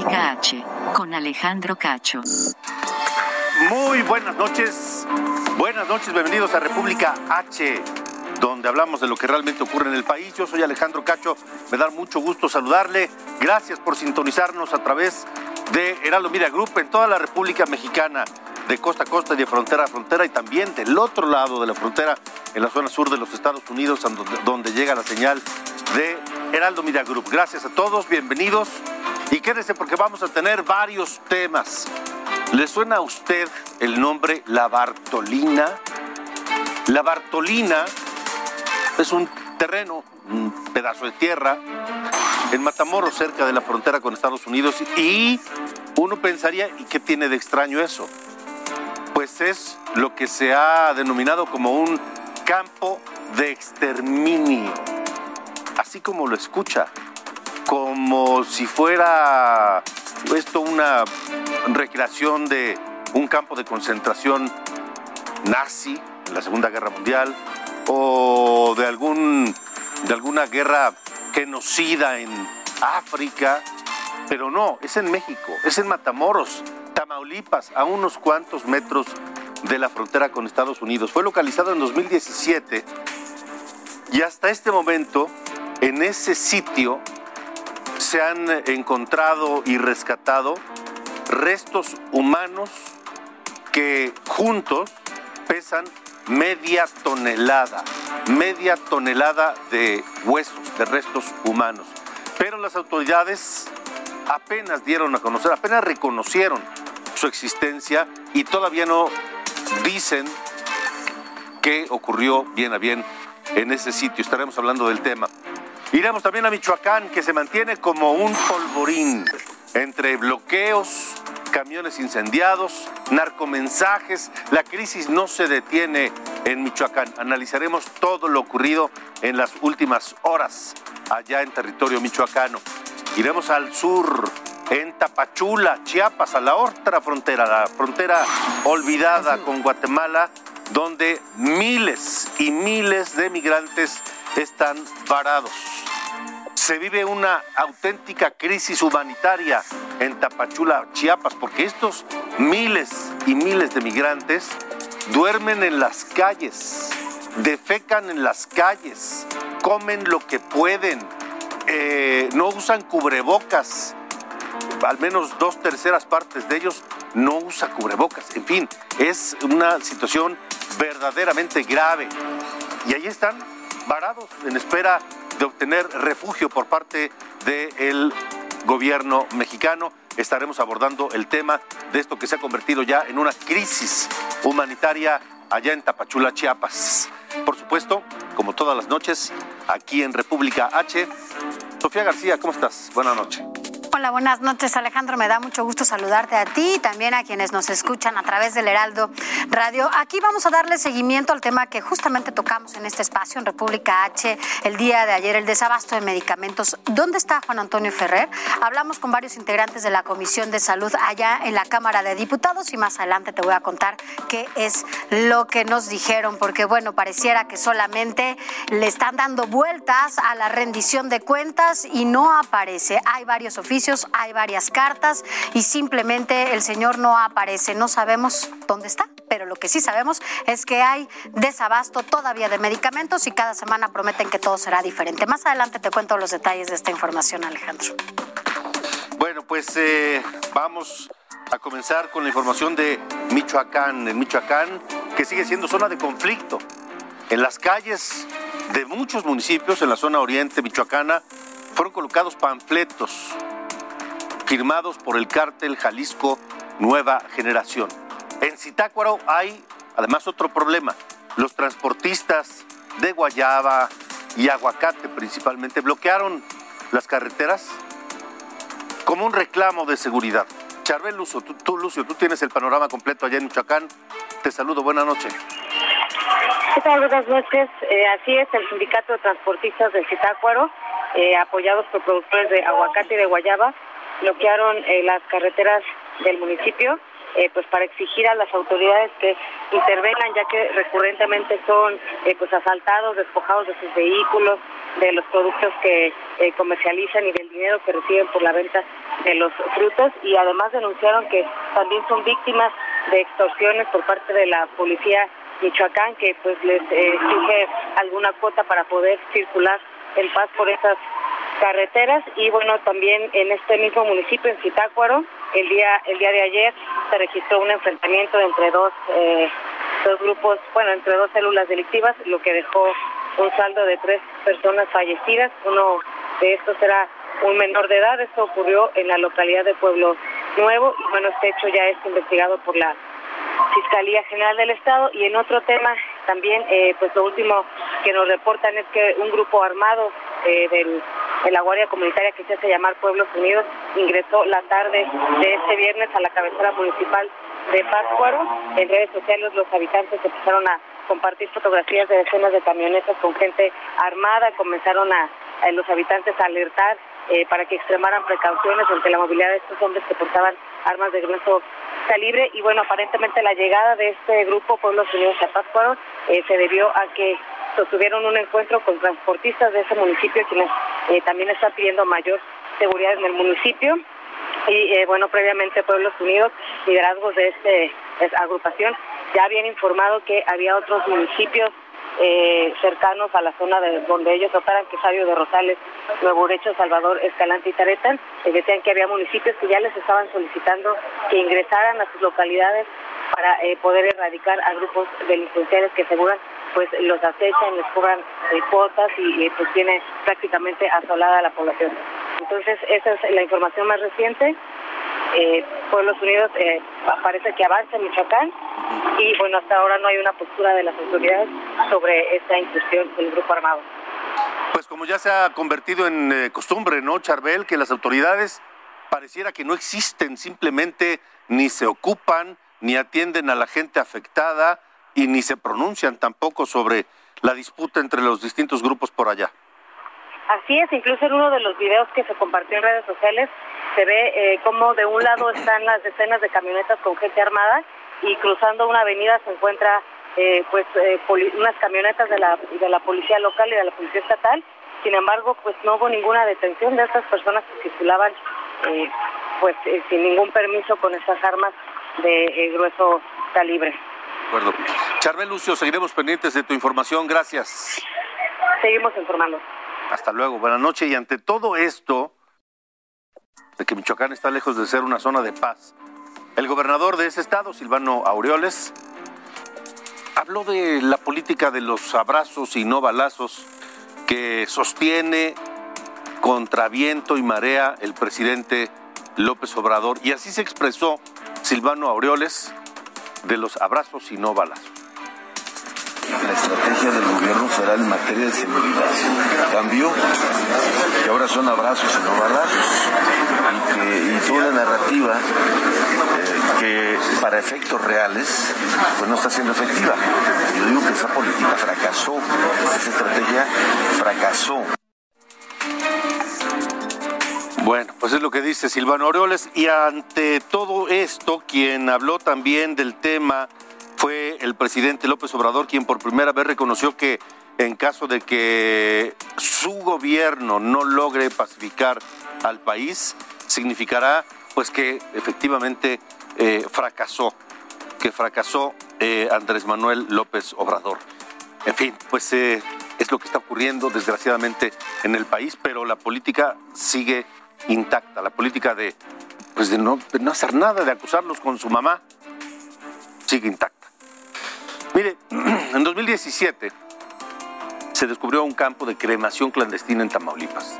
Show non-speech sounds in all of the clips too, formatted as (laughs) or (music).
República H, con Alejandro Cacho. Muy buenas noches. Buenas noches, bienvenidos a República H, donde hablamos de lo que realmente ocurre en el país. Yo soy Alejandro Cacho, me da mucho gusto saludarle. Gracias por sintonizarnos a través de Heraldo Media Group en toda la República Mexicana, de costa a costa y de frontera a frontera, y también del otro lado de la frontera, en la zona sur de los Estados Unidos, donde llega la señal de Heraldo Media Group. Gracias a todos, bienvenidos. Y quédese porque vamos a tener varios temas. ¿Le suena a usted el nombre La Bartolina? La Bartolina es un terreno, un pedazo de tierra en Matamoros, cerca de la frontera con Estados Unidos. Y uno pensaría, ¿y qué tiene de extraño eso? Pues es lo que se ha denominado como un campo de exterminio. Así como lo escucha, como si fuera esto una recreación de un campo de concentración nazi en la Segunda Guerra Mundial o de algún de alguna guerra genocida en África, pero no, es en México, es en Matamoros, Tamaulipas, a unos cuantos metros de la frontera con Estados Unidos. Fue localizado en 2017 y hasta este momento en ese sitio se han encontrado y rescatado restos humanos que juntos pesan media tonelada, media tonelada de huesos, de restos humanos. Pero las autoridades apenas dieron a conocer, apenas reconocieron su existencia y todavía no dicen qué ocurrió bien a bien en ese sitio. Estaremos hablando del tema. Iremos también a Michoacán, que se mantiene como un polvorín entre bloqueos, camiones incendiados, narcomensajes. La crisis no se detiene en Michoacán. Analizaremos todo lo ocurrido en las últimas horas allá en territorio michoacano. Iremos al sur, en Tapachula, Chiapas, a la otra frontera, la frontera olvidada con Guatemala, donde miles y miles de migrantes están varados. Se vive una auténtica crisis humanitaria en Tapachula, Chiapas, porque estos miles y miles de migrantes duermen en las calles, defecan en las calles, comen lo que pueden, eh, no usan cubrebocas, al menos dos terceras partes de ellos no usa cubrebocas. En fin, es una situación verdaderamente grave. Y ahí están varados en espera de obtener refugio por parte del gobierno mexicano. Estaremos abordando el tema de esto que se ha convertido ya en una crisis humanitaria allá en Tapachula, Chiapas. Por supuesto, como todas las noches, aquí en República H. Sofía García, ¿cómo estás? Buenas noches. Hola, buenas noches Alejandro, me da mucho gusto saludarte a ti y también a quienes nos escuchan a través del Heraldo Radio. Aquí vamos a darle seguimiento al tema que justamente tocamos en este espacio en República H el día de ayer, el desabasto de medicamentos. ¿Dónde está Juan Antonio Ferrer? Hablamos con varios integrantes de la Comisión de Salud allá en la Cámara de Diputados y más adelante te voy a contar qué es lo que nos dijeron, porque bueno, pareciera que solamente le están dando vueltas a la rendición de cuentas y no aparece. Hay varios oficios hay varias cartas y simplemente el señor no aparece. No sabemos dónde está, pero lo que sí sabemos es que hay desabasto todavía de medicamentos y cada semana prometen que todo será diferente. Más adelante te cuento los detalles de esta información, Alejandro. Bueno, pues eh, vamos a comenzar con la información de Michoacán. En Michoacán, que sigue siendo zona de conflicto. En las calles de muchos municipios en la zona oriente michoacana fueron colocados panfletos firmados por el cártel Jalisco Nueva Generación. En Zitácuaro hay además otro problema. los transportistas de guayaba y aguacate principalmente bloquearon las carreteras como un reclamo de seguridad. Charbel Lucio, tú, tú, Lucio, tú tienes el panorama completo allá en Michoacán. Te saludo, buenas noches. ¿Qué tal? Buenas noches. Eh, así es, el sindicato de transportistas del Zitácuaro, eh, apoyados por productores de aguacate y de guayaba, bloquearon eh, las carreteras del municipio eh, pues para exigir a las autoridades que intervengan ya que recurrentemente son eh, pues asaltados, despojados de sus vehículos, de los productos que eh, comercializan y del dinero que reciben por la venta de los frutos. Y además denunciaron que también son víctimas de extorsiones por parte de la policía Michoacán que pues les exige alguna cuota para poder circular en paz por esas carreteras y bueno también en este mismo municipio en Zitácuaro el día el día de ayer se registró un enfrentamiento entre dos eh, dos grupos bueno entre dos células delictivas lo que dejó un saldo de tres personas fallecidas. Uno de estos era un menor de edad. Esto ocurrió en la localidad de Pueblo Nuevo. Y bueno este hecho ya es investigado por la Fiscalía General del Estado. Y en otro tema también eh, pues lo último que nos reportan es que un grupo armado eh, del de la Guardia Comunitaria que se hace llamar Pueblos Unidos ingresó la tarde de este viernes a la cabecera municipal de Pátzcuaro. En redes sociales los habitantes empezaron a compartir fotografías de decenas de camionetas con gente armada, comenzaron a, a los habitantes a alertar eh, para que extremaran precauciones ante la movilidad de estos hombres que portaban armas de grueso calibre. Y bueno, aparentemente la llegada de este grupo Pueblos Unidos a Pátzcuaro eh, se debió a que sostuvieron un encuentro con transportistas de ese municipio quienes eh, también están pidiendo mayor seguridad en el municipio. Y eh, bueno, previamente Pueblos Unidos, liderazgos de esta agrupación, ya habían informado que había otros municipios eh, cercanos a la zona de donde ellos operan, que es Sabio de Rosales, Nuevo Urecho, Salvador, Escalante y Taretan, y decían que había municipios que ya les estaban solicitando que ingresaran a sus localidades para eh, poder erradicar a grupos delincuenciales que aseguran pues los acechan, les cobran eh, cuotas y eh, pues tiene prácticamente asolada la población. Entonces esa es la información más reciente. Eh, Pueblos Unidos eh, parece que avanza en Michoacán y bueno, hasta ahora no hay una postura de las autoridades sobre esta incursión del grupo armado. Pues como ya se ha convertido en eh, costumbre, ¿no, Charbel? Que las autoridades pareciera que no existen, simplemente ni se ocupan, ni atienden a la gente afectada y ni se pronuncian tampoco sobre la disputa entre los distintos grupos por allá. Así es, incluso en uno de los videos que se compartió en redes sociales se ve eh, como de un lado están las decenas de camionetas con gente armada y cruzando una avenida se encuentra eh, pues eh, unas camionetas de la de la policía local y de la policía estatal. Sin embargo, pues no hubo ninguna detención de estas personas que circulaban eh, pues sin ningún permiso con estas armas de grueso calibre. De acuerdo. Charbel Lucio, seguiremos pendientes de tu información. Gracias. Seguimos informando. Hasta luego, buenas noches. Y ante todo esto, de que Michoacán está lejos de ser una zona de paz, el gobernador de ese estado, Silvano Aureoles, habló de la política de los abrazos y no balazos que sostiene contra viento y marea el presidente López Obrador. Y así se expresó Silvano Aureoles de los abrazos y no balazos la estrategia del gobierno federal en materia de seguridad. Cambió, que ahora son abrazos y no balazos, y, que, y toda la narrativa eh, que para efectos reales pues no está siendo efectiva. Yo digo que esa política fracasó, esa estrategia fracasó. Bueno, pues es lo que dice Silvano Aureoles y ante todo esto, quien habló también del tema fue el presidente López Obrador quien por primera vez reconoció que en caso de que su gobierno no logre pacificar al país, significará pues que efectivamente eh, fracasó, que fracasó eh, Andrés Manuel López Obrador. En fin, pues eh, es lo que está ocurriendo desgraciadamente en el país, pero la política sigue intacta, la política de pues de no, de no hacer nada, de acusarlos con su mamá, sigue intacta. Mire, (clears throat) en 2017 se descubrió un campo de cremación clandestina en Tamaulipas.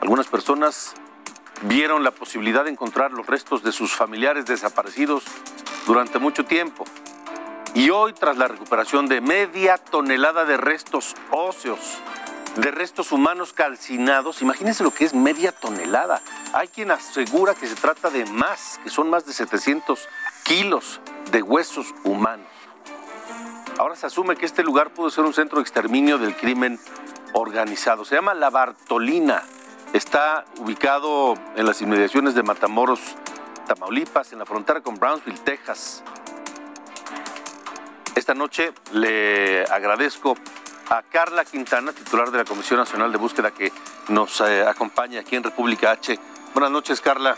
Algunas personas vieron la posibilidad de encontrar los restos de sus familiares desaparecidos durante mucho tiempo. Y hoy, tras la recuperación de media tonelada de restos óseos, de restos humanos calcinados, imagínense lo que es media tonelada. Hay quien asegura que se trata de más, que son más de 700 kilos de huesos humanos. Ahora se asume que este lugar pudo ser un centro de exterminio del crimen organizado. Se llama La Bartolina. Está ubicado en las inmediaciones de Matamoros, Tamaulipas, en la frontera con Brownsville, Texas. Esta noche le agradezco a Carla Quintana, titular de la Comisión Nacional de Búsqueda, que nos eh, acompaña aquí en República H. Buenas noches, Carla.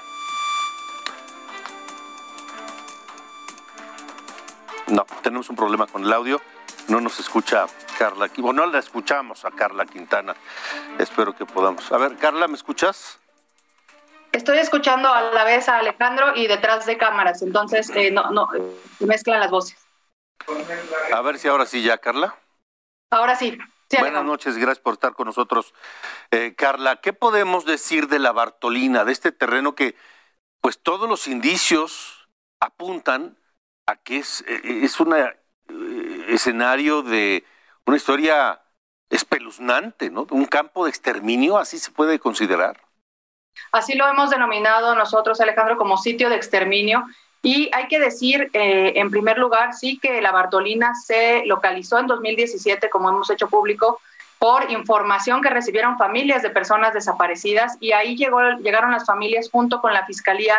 No, tenemos un problema con el audio. No nos escucha Carla. Bueno, no la escuchamos a Carla Quintana. Espero que podamos. A ver, Carla, ¿me escuchas? Estoy escuchando a la vez a Alejandro y detrás de cámaras, entonces eh, no, no, eh, mezclan las voces. A ver si ahora sí ya, Carla. Ahora sí. Buenas noches, gracias por estar con nosotros. Eh, Carla, ¿qué podemos decir de la Bartolina, de este terreno que, pues todos los indicios apuntan a que es, es un escenario de una historia espeluznante, ¿no? Un campo de exterminio, así se puede considerar. Así lo hemos denominado nosotros, Alejandro, como sitio de exterminio. Y hay que decir, eh, en primer lugar, sí que la Bartolina se localizó en 2017, como hemos hecho público, por información que recibieron familias de personas desaparecidas y ahí llegaron las familias junto con la Fiscalía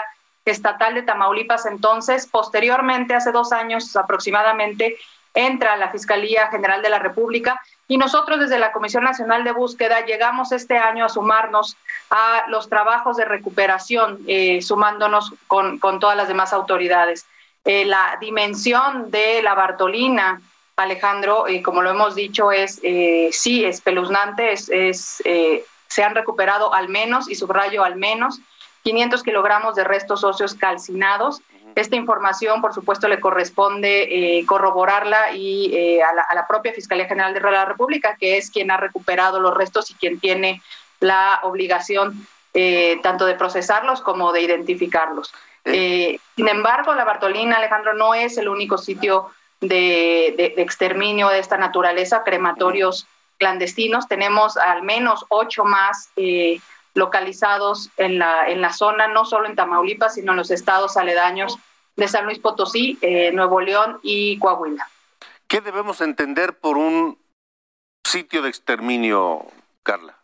Estatal de Tamaulipas entonces. Posteriormente, hace dos años aproximadamente, entra la Fiscalía General de la República y nosotros desde la Comisión Nacional de Búsqueda llegamos este año a sumarnos a los trabajos de recuperación, eh, sumándonos con, todas las demás autoridades. Eh, la dimensión de la Bartolina, Alejandro, eh, como lo hemos dicho, es sí espeluznante, es, es se han recuperado al menos, y subrayo al menos, 500 kilogramos de restos óseos calcinados. Esta información, por supuesto, le corresponde eh, corroborarla y eh, a, la, propia Fiscalía General de la República, que es quien ha recuperado los restos y quien tiene la obligación eh, tanto de procesarlos como de identificarlos. sin embargo, la Bartolina, Alejandro, no es el único sitio de, de exterminio de esta naturaleza, crematorios clandestinos. Tenemos al menos ocho más localizados en la, en la zona, no solo en Tamaulipas, sino en los estados aledaños de San Luis Potosí, eh, Nuevo León y Coahuila. ¿Qué debemos entender por un sitio de exterminio, Carla?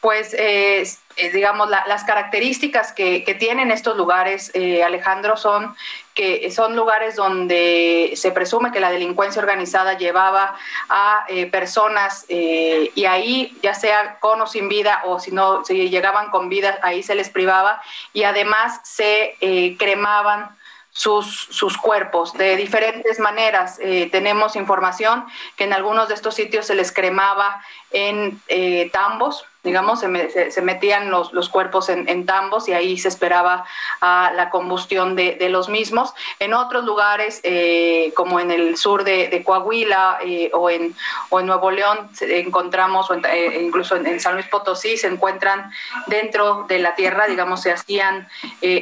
Pues, eh, eh, digamos, las características que, tienen estos lugares, Alejandro, son que son lugares donde se presume que la delincuencia organizada llevaba a personas y ahí, ya sea con o sin vida, o si no, llegaban con vida, ahí se les privaba y además se cremaban sus, sus cuerpos de diferentes maneras. Eh, tenemos información que en algunos de estos sitios se les cremaba en eh, tambos, digamos, se, se, metían los, los cuerpos en, en, tambos y ahí se esperaba a la combustión de, de los mismos. En otros lugares, eh, como en el sur de, Coahuila eh, o, en, o en Nuevo León, encontramos, o eh, incluso en, San Luis Potosí, se encuentran dentro de la tierra, digamos, se hacían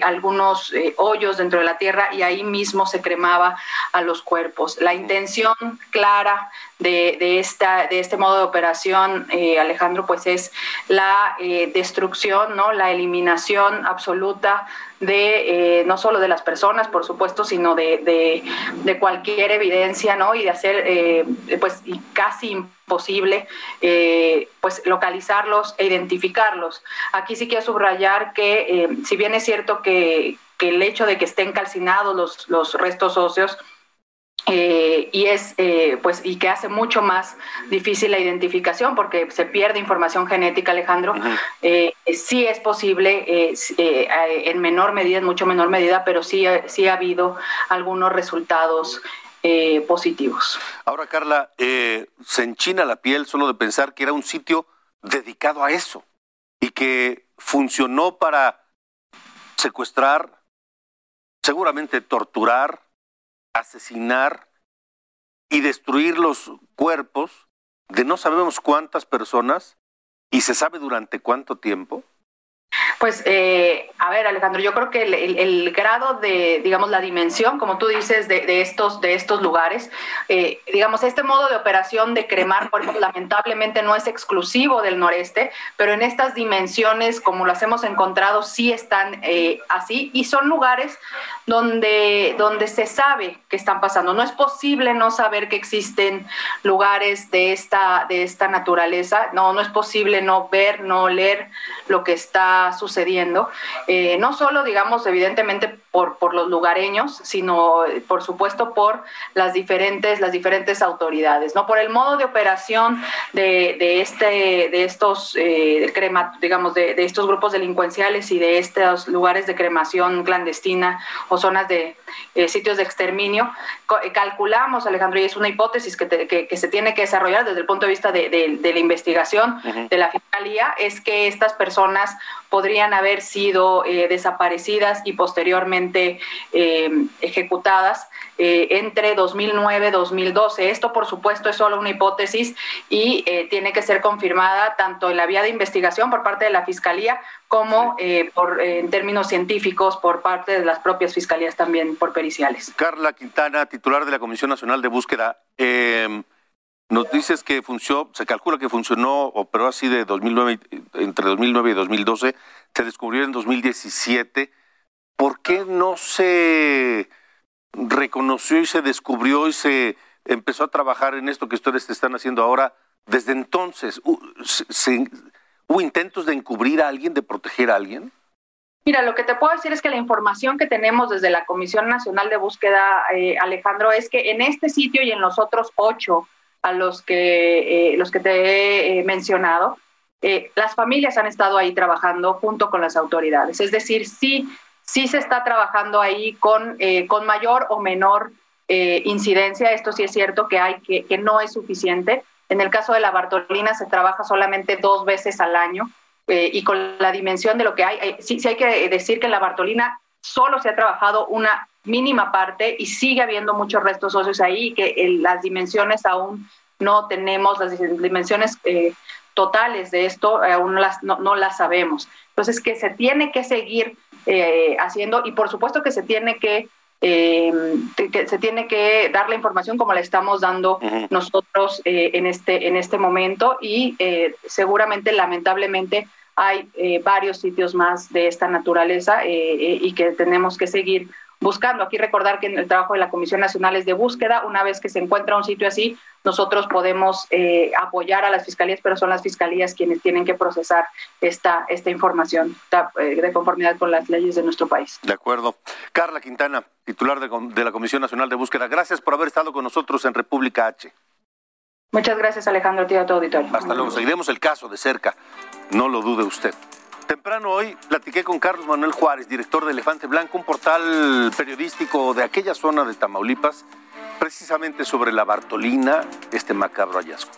algunos hoyos dentro de la tierra y ahí mismo se cremaba a los cuerpos. La intención clara de, de, esta, de este modo de operación, Alejandro, pues es la eh, destrucción, ¿no? la eliminación absoluta de eh, no solo de las personas, por supuesto, sino de, de, cualquier evidencia, ¿no? Y de hacer, eh, pues, casi imposible, pues, localizarlos e identificarlos. Aquí sí quiero subrayar que, si bien es cierto que, que, el hecho de que estén calcinados los, los restos óseos, eh, y es eh, pues y que hace mucho más difícil la identificación porque se pierde información genética Alejandro. Eh, sí es posible en menor medida en mucho menor medida pero sí sí ha habido algunos resultados positivos. Ahora Carla se enchina la piel solo de pensar que era un sitio dedicado a eso y que funcionó para secuestrar seguramente torturar asesinar y destruir los cuerpos de no sabemos cuántas personas y se sabe durante cuánto tiempo? Pues, eh, a ver, Alejandro, yo creo que el, grado de, digamos, la dimensión, como tú dices, de, estos, de estos lugares, eh, digamos, este modo de operación de cremar cuerpos lamentablemente no es exclusivo del noreste, pero en estas dimensiones, como las hemos encontrado, sí están eh, así y son lugares donde, donde se sabe que están pasando. No es posible no saber que existen lugares de esta, de esta naturaleza, no, no es posible no ver, no leer lo que está sucediendo, eh, no solo, digamos, evidentemente por, por los lugareños, sino, por supuesto, por las diferentes, las diferentes autoridades, ¿no? Por el modo de operación de, de este, de estos, eh, crema, digamos, de, de estos grupos delincuenciales y de estos lugares de cremación clandestina o zonas de eh, sitios de exterminio. Calculamos, Alejandro, y es una hipótesis que, que, se tiene que desarrollar desde el punto de vista de, de, la investigación de la Fiscalía, es que estas personas podrían haber sido eh, desaparecidas y posteriormente ejecutadas entre 2009 y 2012. Esto, por supuesto, es solo una hipótesis y tiene que ser confirmada tanto en la vía de investigación por parte de la Fiscalía como eh, por, eh, en términos científicos por parte de las propias fiscalías también por periciales. Carla Quintana, titular de la Comisión Nacional de Búsqueda, eh, nos dices que funcionó, se calcula que funcionó, operó así de 2009, entre 2009 y 2012, se descubrió en 2017. ¿Por qué no se reconoció y se descubrió y se empezó a trabajar en esto que ustedes están haciendo ahora desde entonces? ¿Se, ¿Hubo intentos de encubrir a alguien, de proteger a alguien? Mira, lo que te puedo decir es que la información que tenemos desde la Comisión Nacional de Búsqueda, eh, Alejandro, es que en este sitio y en los otros ocho a los que, eh, los que te he eh, mencionado, las familias han estado ahí trabajando junto con las autoridades. Es decir, sí, sí se está trabajando ahí con, con mayor o menor incidencia. Esto sí es cierto que hay que, que no es suficiente en el caso de la Bartolina se trabaja solamente dos veces al año eh, y con la dimensión de lo que hay, sí, sí hay que decir que en la Bartolina solo se ha trabajado una mínima parte y sigue habiendo muchos restos óseos ahí que las dimensiones aún no tenemos, las dimensiones eh, totales de esto aún no las, no, las sabemos. Entonces, que se tiene que seguir eh, haciendo y por supuesto que se tiene que eh, que se tiene que dar la información como la estamos dando nosotros eh, en, este, en este momento y eh, seguramente, lamentablemente, hay eh, varios sitios más de esta naturaleza y que tenemos que seguir buscando. Aquí recordar que en el trabajo de la Comisión Nacional es de búsqueda. Una vez que se encuentra un sitio así, nosotros podemos eh, apoyar a las fiscalías, pero son las fiscalías quienes tienen que procesar esta, esta información eh, de conformidad con las leyes de nuestro país. De acuerdo. Carla Quintana, titular de, la Comisión Nacional de Búsqueda, gracias por haber estado con nosotros en República H. Muchas gracias, Alejandro, tío, a todo auditorio. Hasta luego. Seguiremos el caso de cerca. No lo dude usted. Temprano hoy platiqué con Carlos Manuel Juárez, director de Elefante Blanco, un portal periodístico de aquella zona de Tamaulipas, precisamente sobre la Bartolina, este macabro hallazgo.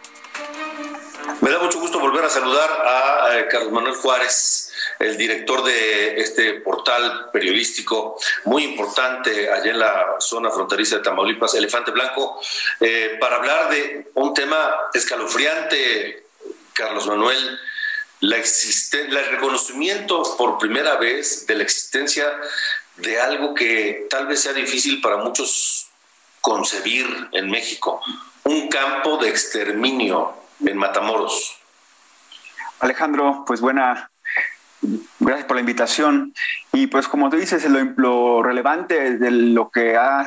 Me da mucho gusto volver a saludar a, eh, Carlos Manuel Juárez, el director de este portal periodístico muy importante allá en la zona fronteriza de Tamaulipas, Elefante Blanco, eh, para hablar de un tema escalofriante, Carlos Manuel, la el reconocimiento por primera vez de la existencia de algo que tal vez sea difícil para muchos concebir en México, un campo de exterminio en Matamoros. Alejandro, pues buena, gracias por la invitación. Y pues como tú dices, lo, lo relevante de lo que ha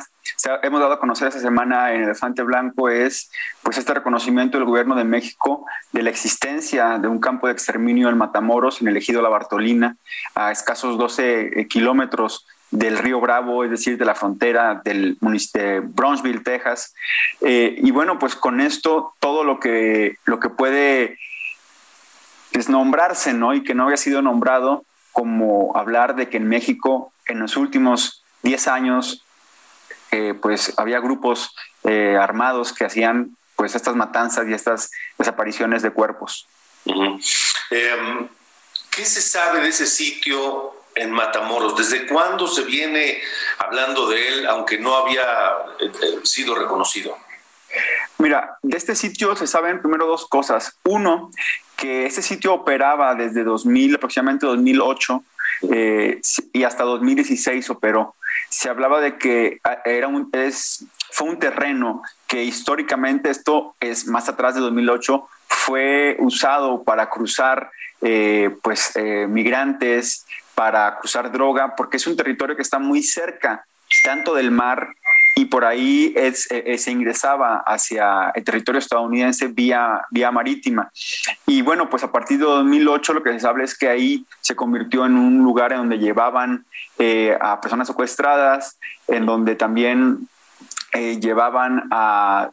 hemos dado a conocer esta semana en Elefante Blanco es pues este reconocimiento del gobierno de México de la existencia de un campo de exterminio en Matamoros, en el ejido La Bartolina, a escasos 12 eh, kilómetros del río Bravo, es decir, de la frontera del de Brownsville, Texas. Eh, y bueno, pues con esto todo lo que, lo que puede desnombrarse, ¿no? Y que no había sido nombrado, como hablar de que en México en los últimos 10 años pues había grupos eh, armados que hacían pues estas matanzas y estas desapariciones de cuerpos. Em, ¿Qué se sabe de ese sitio en Matamoros? ¿Desde cuándo se viene hablando de él, aunque no había eh, eh, sido reconocido? Mira, de este sitio se saben primero dos cosas. Uno, que este sitio operaba desde 2000, aproximadamente 2008, eh, y hasta 2016 operó. Se hablaba de que ah, era un, es, fue un terreno que históricamente, esto es más atrás de 2008, fue usado para cruzar eh, pues, eh, migrantes, para cruzar droga, porque es un territorio que está muy cerca tanto del mar y por ahí es, eh, se ingresaba hacia el territorio estadounidense vía, vía marítima. Y bueno, pues a partir de 2008 lo que se sabe es que ahí se convirtió en un lugar en donde llevaban a personas secuestradas, en donde también eh, llevaban a,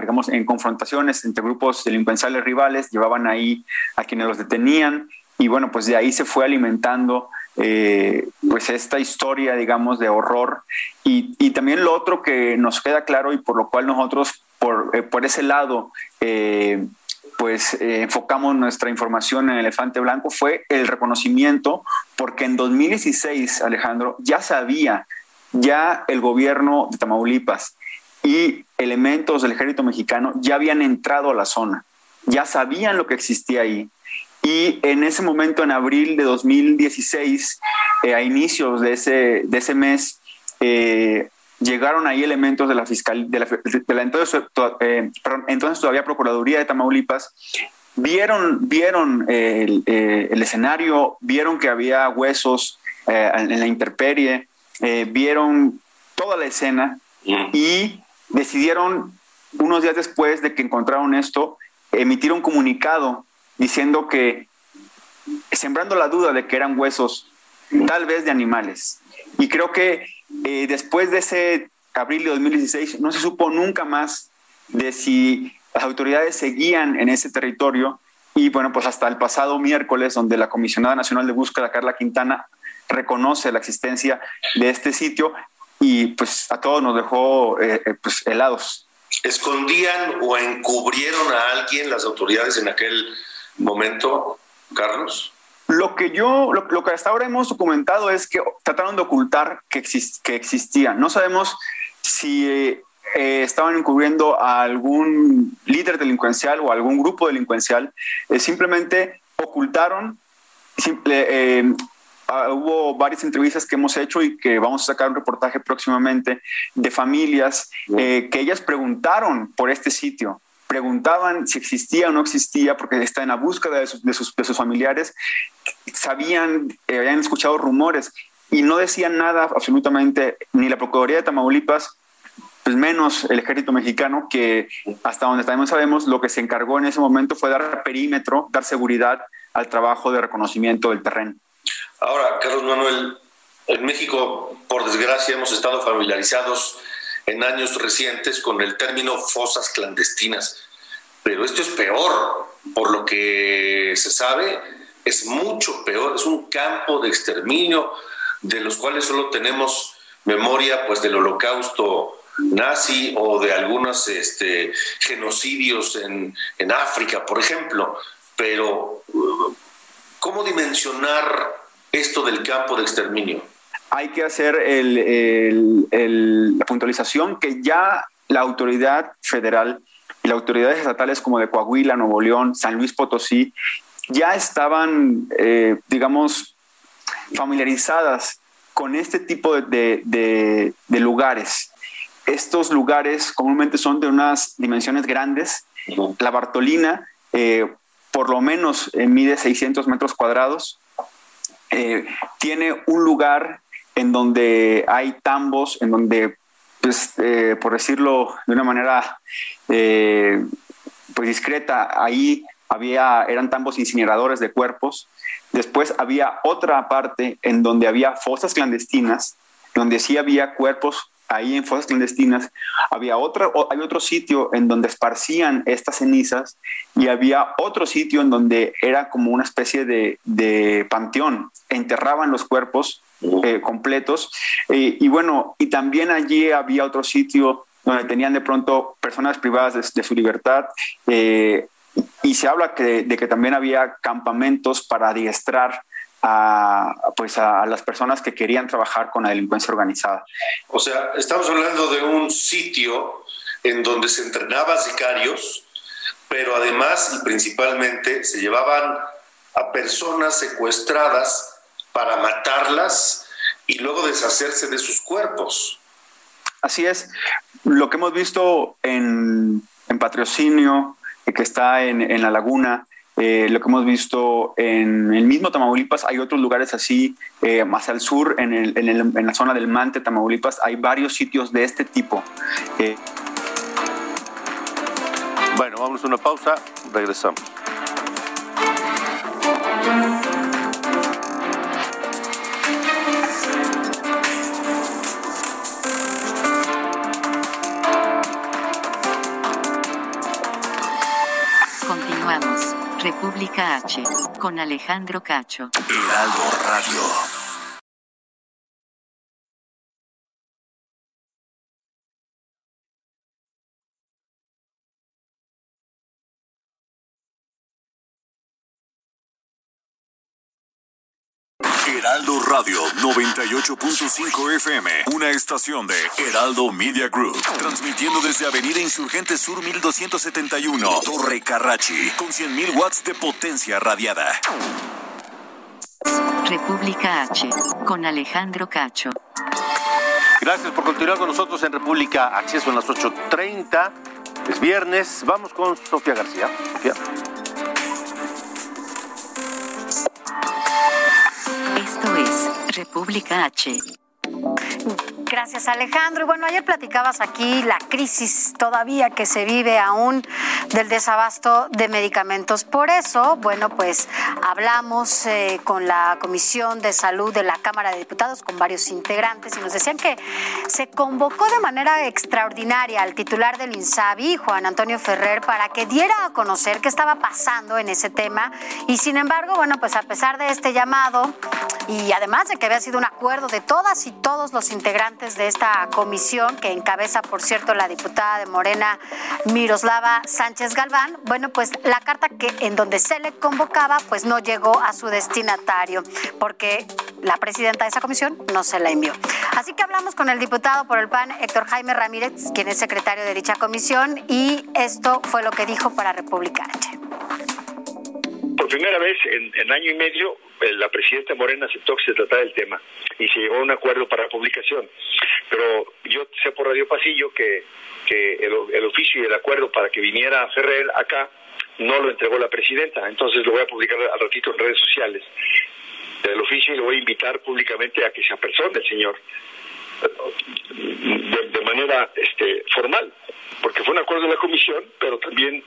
digamos, en confrontaciones entre grupos delincuenciales rivales, llevaban ahí a quienes los detenían y bueno, pues de ahí se fue alimentando eh, pues esta historia, digamos, de horror. Y, también lo otro que nos queda claro y por lo cual nosotros, por, eh, por ese lado, pues enfocamos nuestra información en Elefante Blanco fue el reconocimiento, porque en 2016, Alejandro, ya sabía ya el gobierno de Tamaulipas y elementos del ejército mexicano ya habían entrado a la zona, ya sabían lo que existía ahí. Y en ese momento, en abril de 2016, eh, a inicios de ese, de ese mes, eh, llegaron ahí elementos de la fiscal de la, entonces, eh, entonces todavía Procuraduría de Tamaulipas, vieron, vieron el, el, escenario, vieron que había huesos en la interperie, eh, vieron toda la escena y decidieron, unos días después de que encontraron esto, emitir un comunicado diciendo que, sembrando la duda de que eran huesos, tal vez de animales. Y creo que eh, después de ese abril de 2016 no se supo nunca más de si las autoridades seguían en ese territorio y bueno, pues hasta el pasado miércoles, donde la Comisionada Nacional de Búsqueda, Carla Quintana, reconoce la existencia de este sitio y pues a todos nos dejó eh, eh, pues, helados. ¿Escondían o encubrieron a alguien las autoridades en aquel momento, Carlos? Lo que yo, lo, que hasta ahora hemos documentado es que trataron de ocultar que, que existía. No sabemos si eh, estaban encubriendo a algún líder delincuencial o algún grupo delincuencial. simplemente ocultaron, simple, Ah, hubo varias entrevistas que hemos hecho y que vamos a sacar un reportaje próximamente de familias eh, que ellas preguntaron por este sitio, preguntaban si existía o no existía porque está en la búsqueda de sus, de sus, familiares, sabían, eh, habían escuchado rumores y no decían nada absolutamente, ni la Procuraduría de Tamaulipas, pues menos el ejército mexicano, que hasta donde también sabemos, lo que se encargó en ese momento fue dar perímetro, dar seguridad al trabajo de reconocimiento del terreno. Ahora, Carlos Manuel, en México, por desgracia, hemos estado familiarizados en años recientes con el término fosas clandestinas, pero esto es peor, por lo que se sabe, es mucho peor, es un campo de exterminio de los cuales solo tenemos memoria pues del holocausto nazi o de algunos este, genocidios en, en África, por ejemplo, pero ¿cómo dimensionar esto del campo de exterminio? Hay que hacer la puntualización que ya la autoridad federal y las autoridades estatales como de Coahuila, Nuevo León, San Luis Potosí, ya estaban, eh, digamos, familiarizadas con este tipo de, lugares. Estos lugares comúnmente son de unas dimensiones grandes. La Bartolina, eh, por lo menos, eh, mide 600 metros cuadrados. Tiene un lugar en donde hay tambos, en donde, pues, eh, por decirlo de una manera eh, pues discreta, ahí había, eran tambos incineradores de cuerpos. Después había otra parte en donde había fosas clandestinas, donde sí había cuerpos ahí en fosas clandestinas, había otro, había otro sitio en donde esparcían estas cenizas y había otro sitio en donde era como una especie de, de panteón, enterraban los cuerpos eh, completos eh, y bueno, y también allí había otro sitio donde tenían de pronto personas privadas de, su libertad. Eh, y se habla de que también había campamentos para adiestrar a, pues a, las personas que querían trabajar con la delincuencia organizada. O sea, estamos hablando de un sitio en donde se entrenaban sicarios, pero además y principalmente se llevaban a personas secuestradas para matarlas y luego deshacerse de sus cuerpos. Así es. Lo que hemos visto en, en Patrocinio, que está en, en la laguna, eh, lo que hemos visto en el mismo Tamaulipas, hay otros lugares así, eh, más al sur, en, el, en, el, en, la zona del Mante, Tamaulipas, hay varios sitios de este tipo. Eh. Bueno, vamos a una pausa, regresamos. República H, con Alejandro Cacho. Radio. Radio 98.5 FM, una estación de Heraldo Media Group, transmitiendo desde Avenida Insurgente Sur 1271, Torre Carrachi, con 100.000 watts de potencia radiada. República H, con Alejandro Cacho. Gracias por continuar con nosotros en República H, son las 8.30, es viernes, vamos con Sofía García. Sofía. República H. Gracias Alejandro. Y bueno, ayer platicabas aquí la crisis todavía que se vive aún del desabasto de medicamentos. Por eso, bueno, pues hablamos eh, con la Comisión de Salud de la Cámara de Diputados, con varios integrantes, y nos decían que se convocó de manera extraordinaria al titular del INSABI, Juan Antonio Ferrer, para que diera a conocer qué estaba pasando en ese tema. Y sin embargo, bueno, pues a pesar de este llamado, y además de que había sido un acuerdo de todas y todos los integrantes de esta comisión, que encabeza, por cierto, la diputada de Morena, Miroslava Sánchez Galván, bueno, pues la carta que en donde se le convocaba, pues no llegó a su destinatario, porque la presidenta de esa comisión no se la envió. Así que hablamos con el diputado por el PAN, Héctor Jaime Ramírez, quien es secretario de dicha comisión, y esto fue lo que dijo para República. Por primera vez en, en año y medio, la presidenta Morena aceptó que se tratara el tema y se llegó a un acuerdo para publicación. Pero yo sé por Radio Pasillo que, el, oficio y el acuerdo para que viniera Ferrer acá no lo entregó la presidenta, entonces lo voy a publicar al ratito en redes sociales. El oficio y lo voy a invitar públicamente a que se apersone el señor de, de manera este, formal, porque fue un acuerdo de la comisión, pero también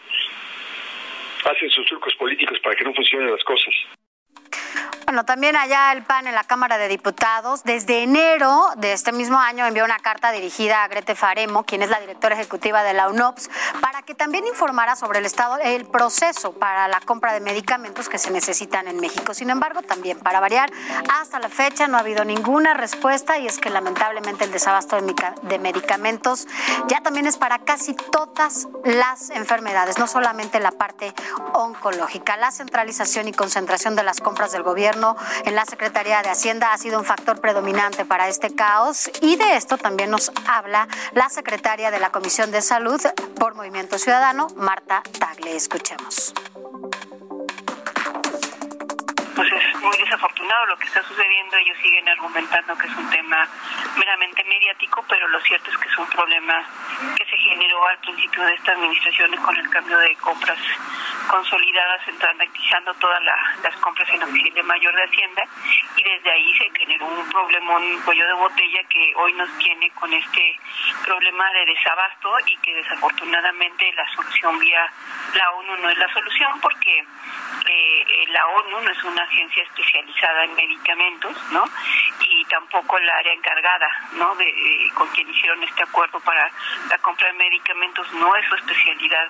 hacen sus trucos políticos para que no funcionen las cosas. Bueno, también allá el PAN en la Cámara de Diputados, desde enero de este mismo año envió una carta dirigida a Grete Faremo, quien es la directora ejecutiva de la UNOPS, para que también informara sobre el estado, el proceso para la compra de medicamentos que se necesitan en México. Sin embargo, también para variar, hasta la fecha no ha habido ninguna respuesta y es que lamentablemente el desabasto de medicamentos ya también es para casi todas las enfermedades, no solamente la parte oncológica. La centralización y concentración de las compras del gobierno en la Secretaría de Hacienda ha sido un factor predominante para este caos y de esto también nos habla la secretaria de la Comisión de Salud por Movimiento Ciudadano, Marta Tagle. Escuchemos es muy desafortunado lo que está sucediendo. Ellos siguen argumentando que es un tema meramente mediático, pero lo cierto es que es un problema que se generó al principio de esta administración con el cambio de compras consolidadas, centralizando todas las compras en oficina mayor de Hacienda y desde ahí se generó un problemón, un cuello de botella que hoy nos tiene con este problema de desabasto y que desafortunadamente la solución vía la ONU no es la solución porque eh, la ONU no es una agencia especializada en medicamentos, ¿no? Y tampoco la área encargada, ¿no? De, eh, con quien hicieron este acuerdo para la compra de medicamentos no es su especialidad.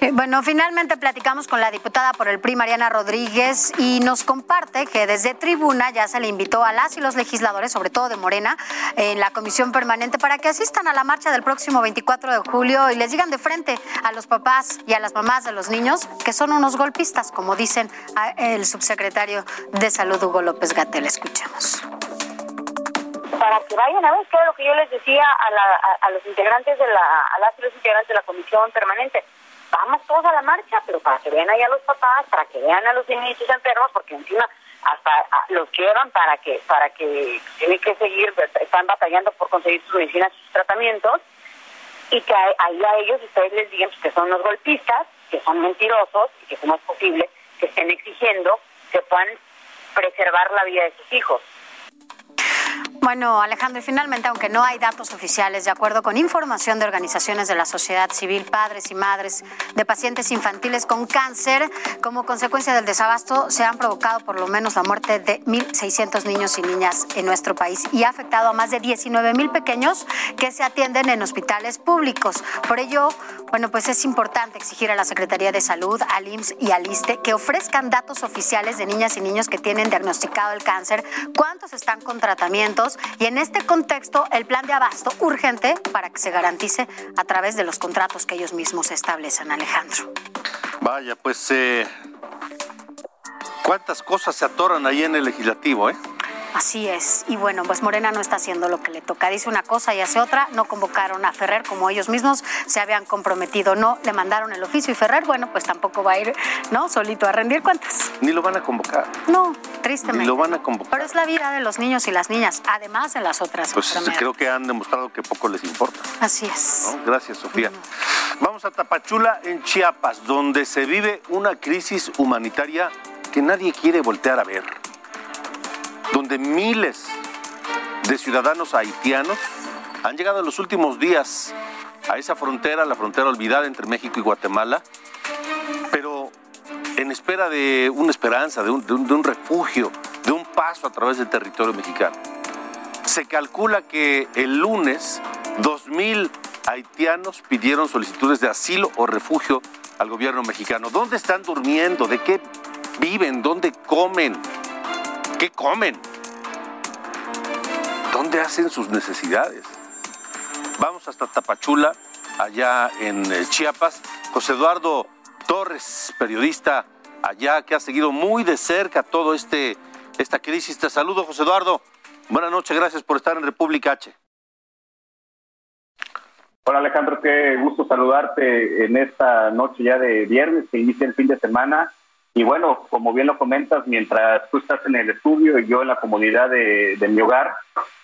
(laughs) Bueno, finalmente platicamos con la diputada por el PRI, Mariana Rodríguez, y nos comparte que desde tribuna ya se le invitó a las y los legisladores, sobre todo de Morena, en la comisión permanente para que asistan a la marcha del próximo 24 de julio y les digan de frente a los papás y a las mamás de los niños que son unos golpistas, como dicen el subsecretario de Salud, Hugo López Gatel. Escuchemos para que vayan a ver, todo lo que yo les decía a, la, los integrantes de la, integrantes de la comisión permanente vamos todos a la marcha, pero para que vean ahí a los papás, para que vean a los niños enfermos, porque encima hasta los llevan para que para que tienen que seguir están batallando por conseguir sus medicinas sus tratamientos y que ahí a ellos ustedes les digan pues, que son los golpistas que son mentirosos y que no es posible que estén exigiendo que puedan preservar la vida de sus hijos bueno, Alejandro, y finalmente, aunque no hay datos oficiales, de acuerdo con información de organizaciones de la sociedad civil, padres y madres de pacientes infantiles con cáncer, como consecuencia del desabasto, se han provocado por lo menos la muerte de 1.600 niños y niñas en nuestro país y ha afectado a más de 19.000 pequeños que se atienden en hospitales públicos. Por ello, bueno, pues es importante exigir a la Secretaría de Salud, al IMSS y al ISTE que ofrezcan datos oficiales de niñas y niños que tienen diagnosticado el cáncer, cuántos están con y en este contexto el plan de abasto urgente para que se garantice a través de los contratos que ellos mismos establecen, Alejandro. Vaya, pues eh, cuántas cosas se atoran ahí en el legislativo, ¿eh? Así es. Y bueno, pues Morena no está haciendo lo que le toca. Dice una cosa y hace otra. No convocaron a Ferrer como ellos mismos se habían comprometido. No le mandaron el oficio y Ferrer, bueno, pues tampoco va a ir, ¿no? Solito a rendir cuentas. Ni lo van a convocar. No, tristemente. Ni lo van a convocar. Pero es la vida de los niños y las niñas, además de las otras. Pues creo que han demostrado que poco les importa. Así es. Gracias, Sofía. Vamos a Tapachula, en Chiapas, donde se vive una crisis humanitaria que nadie quiere voltear a ver donde miles de ciudadanos haitianos han llegado en los últimos días a esa frontera, la frontera olvidada entre México y Guatemala, pero en espera de una esperanza, de un, refugio, de un paso a través del territorio mexicano. Se calcula que el lunes 2.000 haitianos pidieron solicitudes de asilo o refugio al gobierno mexicano. ¿Dónde están durmiendo? ¿De qué viven? ¿Dónde comen? ¿Qué comen? ¿Dónde hacen sus necesidades? Vamos hasta Tapachula, allá en eh, Chiapas. José Eduardo Torres, periodista allá que ha seguido muy de cerca todo este esta crisis. Te saludo, José Eduardo. Buenas noches, gracias por estar en República H. Hola Alejandro, qué gusto saludarte en esta noche ya de viernes que inicia el fin de semana y bueno, como bien lo comentas, mientras tú estás en el estudio y yo en la comunidad de, mi hogar,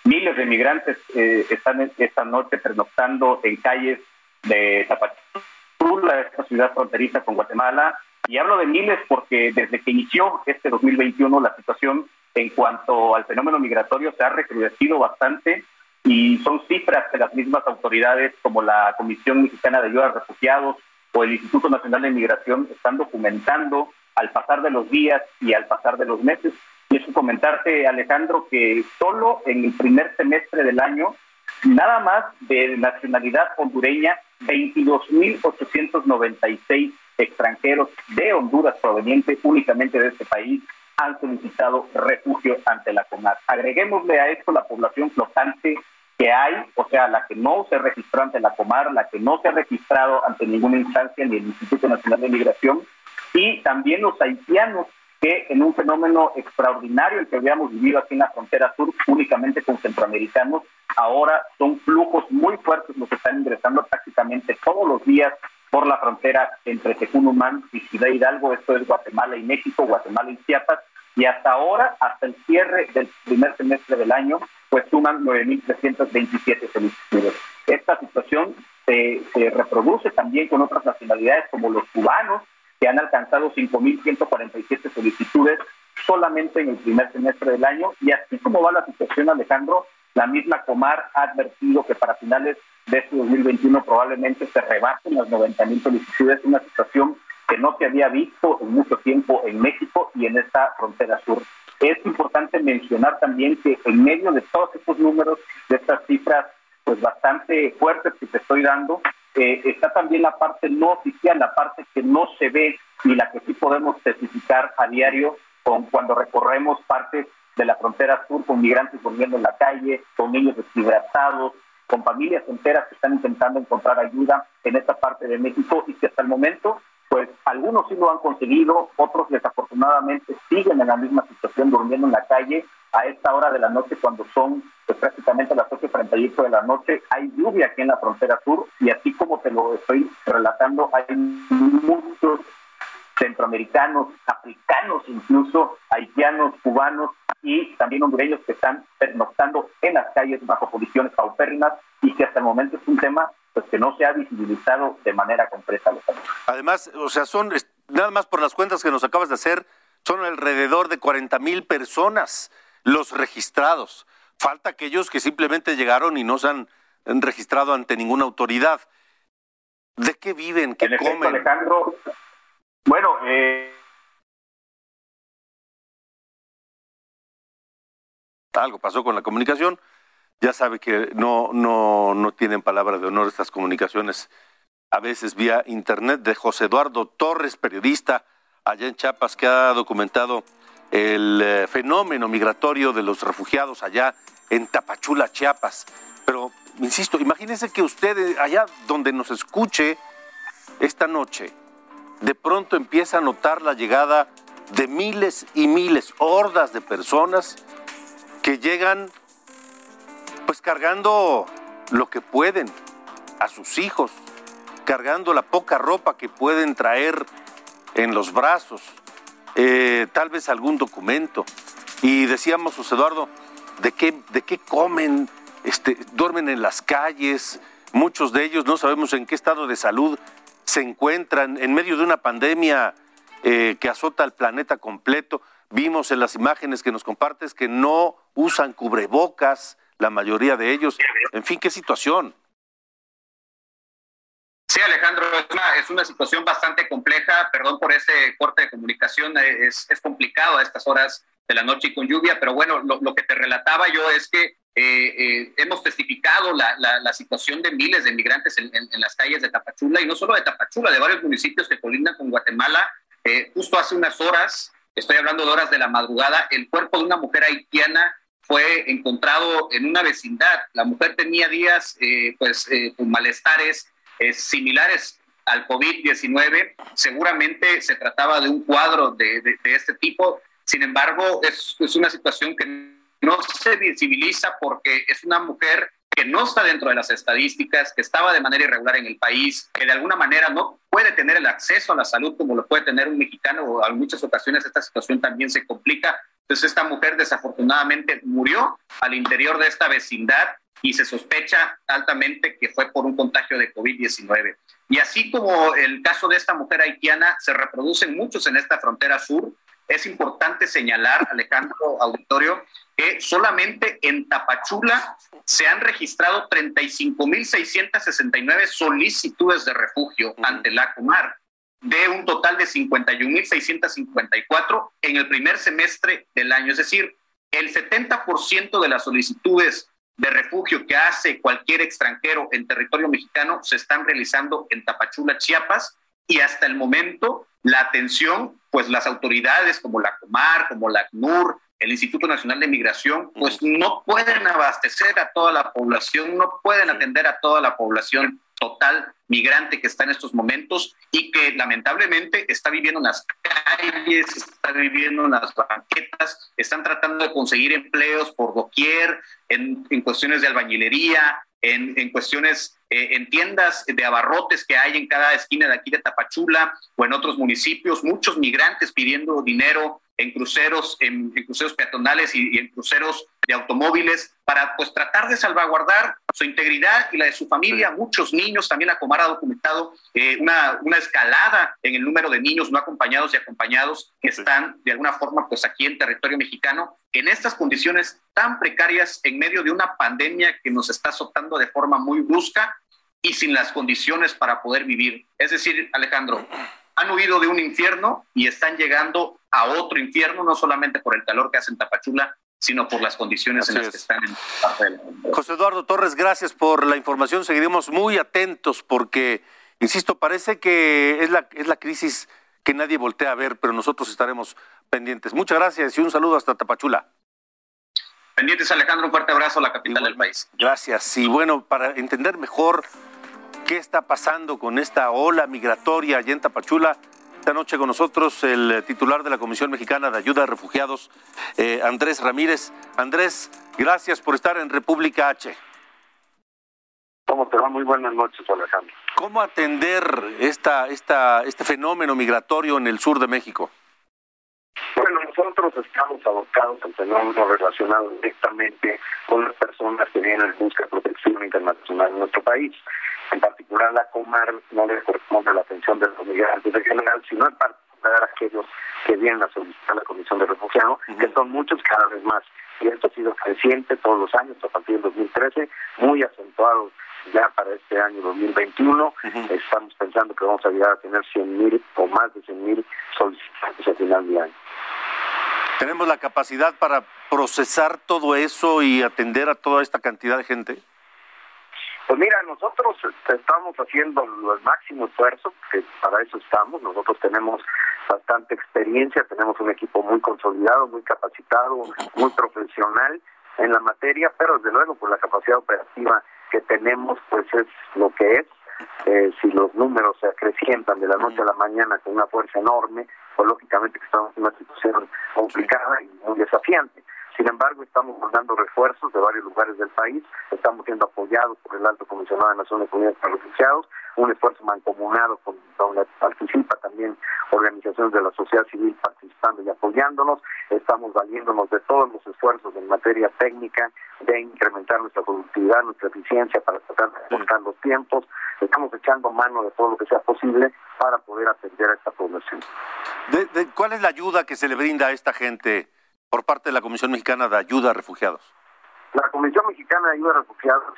miles de migrantes eh, están esta noche pernoctando en calles de Tapachula, esta ciudad fronteriza con Guatemala. Y hablo de miles porque desde que inició este 2021 la situación en cuanto al fenómeno migratorio se ha recrudecido bastante y son cifras que las mismas autoridades como la Comisión Mexicana de Ayuda a Refugiados o el Instituto Nacional de Migración están documentando al pasar de los días y al pasar de los meses. Y eso comentarte, Alejandro, que solo en el primer semestre del año, nada más de nacionalidad hondureña, 22.896 extranjeros de Honduras provenientes únicamente de este país han solicitado refugio ante la COMAR. Agreguémosle a esto la población flotante que hay, o sea, la que no se registró ante la Comar, la que no se ha registrado ante ninguna instancia ni el Instituto Nacional de Migración, y también los haitianos que en un fenómeno extraordinario el que habíamos vivido aquí en la frontera sur únicamente con centroamericanos, ahora son flujos muy fuertes los que están ingresando prácticamente todos los días por la frontera entre Tecunumán y Ciudad Hidalgo, esto es Guatemala y México, Guatemala y Chiapas, y hasta ahora, hasta el cierre del primer semestre del año, pues suman 9.327 solicitudes. Esta situación se, se reproduce también con otras nacionalidades como los cubanos, que han alcanzado 5.147 solicitudes solamente en el primer semestre del año. Y así como va la situación, Alejandro, la misma Comar ha advertido que para finales de este 2021 probablemente se rebasen las 90.000 solicitudes, una situación que no se había visto en mucho tiempo en México y en esta frontera sur. Es importante mencionar también que en medio de todos estos números, de estas cifras pues bastante fuertes que te estoy dando, eh, está también la parte no oficial, la parte que no se ve y la que sí podemos especificar a diario con cuando recorremos partes de la frontera sur con migrantes durmiendo en la calle, con niños deshidratados, con familias enteras que están intentando encontrar ayuda en esta parte de México y que hasta el momento, pues algunos sí lo han conseguido, otros desafortunadamente siguen en la misma situación durmiendo en la calle a esta hora de la noche cuando son pues, prácticamente las 8.38 de la noche. Hay lluvia aquí en la frontera sur y así como te lo estoy relatando, hay muchos centroamericanos, africanos, incluso haitianos, cubanos y también hondureños que están pernoctando en las calles bajo condiciones paupérrimas y que hasta el momento es un tema pues que no se ha visibilizado de manera concreta. Además, o sea, son nada más por las cuentas que nos acabas de hacer, son alrededor de 40 mil personas los registrados. Falta aquellos que simplemente llegaron y no se han registrado ante ninguna autoridad. ¿De qué viven? ¿Qué comen? Alejandro, bueno, eh... algo pasó con la comunicación. Ya sabe que no, no, no tienen palabra de honor estas comunicaciones, a veces vía internet, de José Eduardo Torres, periodista allá en Chiapas, que ha documentado el eh, fenómeno migratorio de los refugiados allá en Tapachula, Chiapas. Pero, insisto, imagínense que usted eh, allá donde nos escuche esta noche, de pronto empieza a notar la llegada de miles y miles, hordas de personas que llegan pues cargando lo que pueden a sus hijos, cargando la poca ropa que pueden traer en los brazos, eh, tal vez algún documento. Y decíamos, José Eduardo, ¿de qué, de qué comen? Este, duermen en las calles, muchos de ellos no sabemos en qué estado de salud se encuentran en medio de una pandemia eh, que azota al planeta completo. Vimos en las imágenes que nos compartes que no usan cubrebocas, la mayoría de ellos. En fin, qué situación. Sí, Alejandro, es una, es una situación bastante compleja. Perdón por este corte de comunicación, es, es complicado a estas horas de la noche y con lluvia, pero bueno, lo, que te relataba yo es que eh, eh, hemos testificado la, situación de miles de migrantes en, las calles de Tapachula, y no solo de Tapachula, de varios municipios que colindan con Guatemala. Eh, justo hace unas horas, estoy hablando de horas de la madrugada, el cuerpo de una mujer haitiana fue encontrado en una vecindad. La mujer tenía días pues, con malestares similares al COVID-19. Seguramente se trataba de un cuadro de, de este tipo sin embargo, es, es una situación que no se visibiliza porque es una mujer que no está dentro de las estadísticas, que estaba de manera irregular en el país, que de alguna manera no puede tener el acceso a la salud como lo puede tener un mexicano, o en muchas ocasiones esta situación también se complica. Entonces esta mujer desafortunadamente murió al interior de esta vecindad y se sospecha altamente que fue por un contagio de COVID-19. Y así como el caso de esta mujer haitiana, se reproducen muchos en esta frontera sur, es importante señalar, Alejandro Auditorio, que solamente en Tapachula se han registrado 35.669 solicitudes de refugio ante la Comar, de un total de 51.654 en el primer semestre del año. Es decir, el 70% de las solicitudes de refugio que hace cualquier extranjero en territorio mexicano se están realizando en Tapachula, Chiapas, y hasta el momento la atención, pues las autoridades como la Comar, como la CNUR, el Instituto Nacional de Migración, pues no pueden abastecer a toda la población, no pueden atender a toda la población total migrante que está en estos momentos y que lamentablemente está viviendo en las calles, está viviendo en las banquetas, están tratando de conseguir empleos por doquier, en, en cuestiones de albañilería, en, en cuestiones eh, en tiendas de abarrotes que hay en cada esquina de aquí de Tapachula o en otros municipios, muchos migrantes pidiendo dinero en cruceros, en, cruceros peatonales y, en cruceros de automóviles para pues tratar de salvaguardar su integridad y la de su familia. Muchos niños, también la Comar ha documentado eh, una, una escalada en el número de niños no acompañados y acompañados que están de alguna forma pues aquí en territorio mexicano en estas condiciones tan precarias en medio de una pandemia que nos está azotando de forma muy brusca y sin las condiciones para poder vivir. Es decir, Alejandro, han huido de un infierno y están llegando a otro infierno, no solamente por el calor que hace en Tapachula, sino por las condiciones en las que están en mundo. José Eduardo Torres, gracias por la información. Seguiremos muy atentos porque, insisto, parece que es la, es la crisis que nadie voltea a ver, pero nosotros estaremos pendientes. Muchas gracias y un saludo hasta Tapachula. Pendientes, Alejandro, un fuerte abrazo a la capital del país. Gracias. Y bueno, para entender mejor qué está pasando con esta ola migratoria allá en Tapachula. Esta noche con nosotros el titular de la Comisión Mexicana de Ayuda a Refugiados, eh, Andrés Ramírez. Andrés, gracias por estar en República H. ¿Cómo te va? Muy buenas noches, Alejandro. ¿Cómo atender esta, esta, este fenómeno migratorio en el sur de México? Bueno, nosotros estamos abocados al fenómeno relacionado directamente con las personas que vienen en busca de protección internacional en nuestro país. En particular, la Comar no le corresponde la atención de los migrantes en general, sino en particular a aquellos que vienen a solicitar la Comisión de Refugiados, que son muchos cada vez más. Y esto ha sido creciente todos los años, a partir del 2013, muy acentuado ya para este año 2021. Estamos pensando que vamos a llegar a tener 100.000 o más de 100.000 solicitantes a final de año. ¿Tenemos la capacidad para procesar todo eso y atender a toda esta cantidad de gente? Pues mira, nosotros estamos haciendo el máximo esfuerzo, que para eso estamos. Nosotros tenemos bastante experiencia, tenemos un equipo muy consolidado, muy capacitado, muy profesional en la materia, pero desde luego por la capacidad operativa que tenemos, pues es lo que es. Eh, si los números se acrecientan de la noche a la mañana con una fuerza enorme, pues lógicamente que estamos en una situación complicada y muy desafiante. Sin embargo, estamos mandando refuerzos de varios lugares del país, estamos siendo apoyados por el Alto Comisionado de Naciones Unidas para Refugiados, un esfuerzo mancomunado con donde participa también organizaciones de la sociedad civil participando y apoyándonos, estamos valiéndonos de todos los esfuerzos en materia técnica de incrementar nuestra productividad, nuestra eficiencia para tratar de cortar los tiempos, estamos echando mano de todo lo que sea posible para poder atender a esta población. ¿De, de, cuál es la ayuda que se le brinda a esta gente por parte de la Comisión Mexicana de Ayuda a Refugiados? La Comisión Mexicana de Ayuda a Refugiados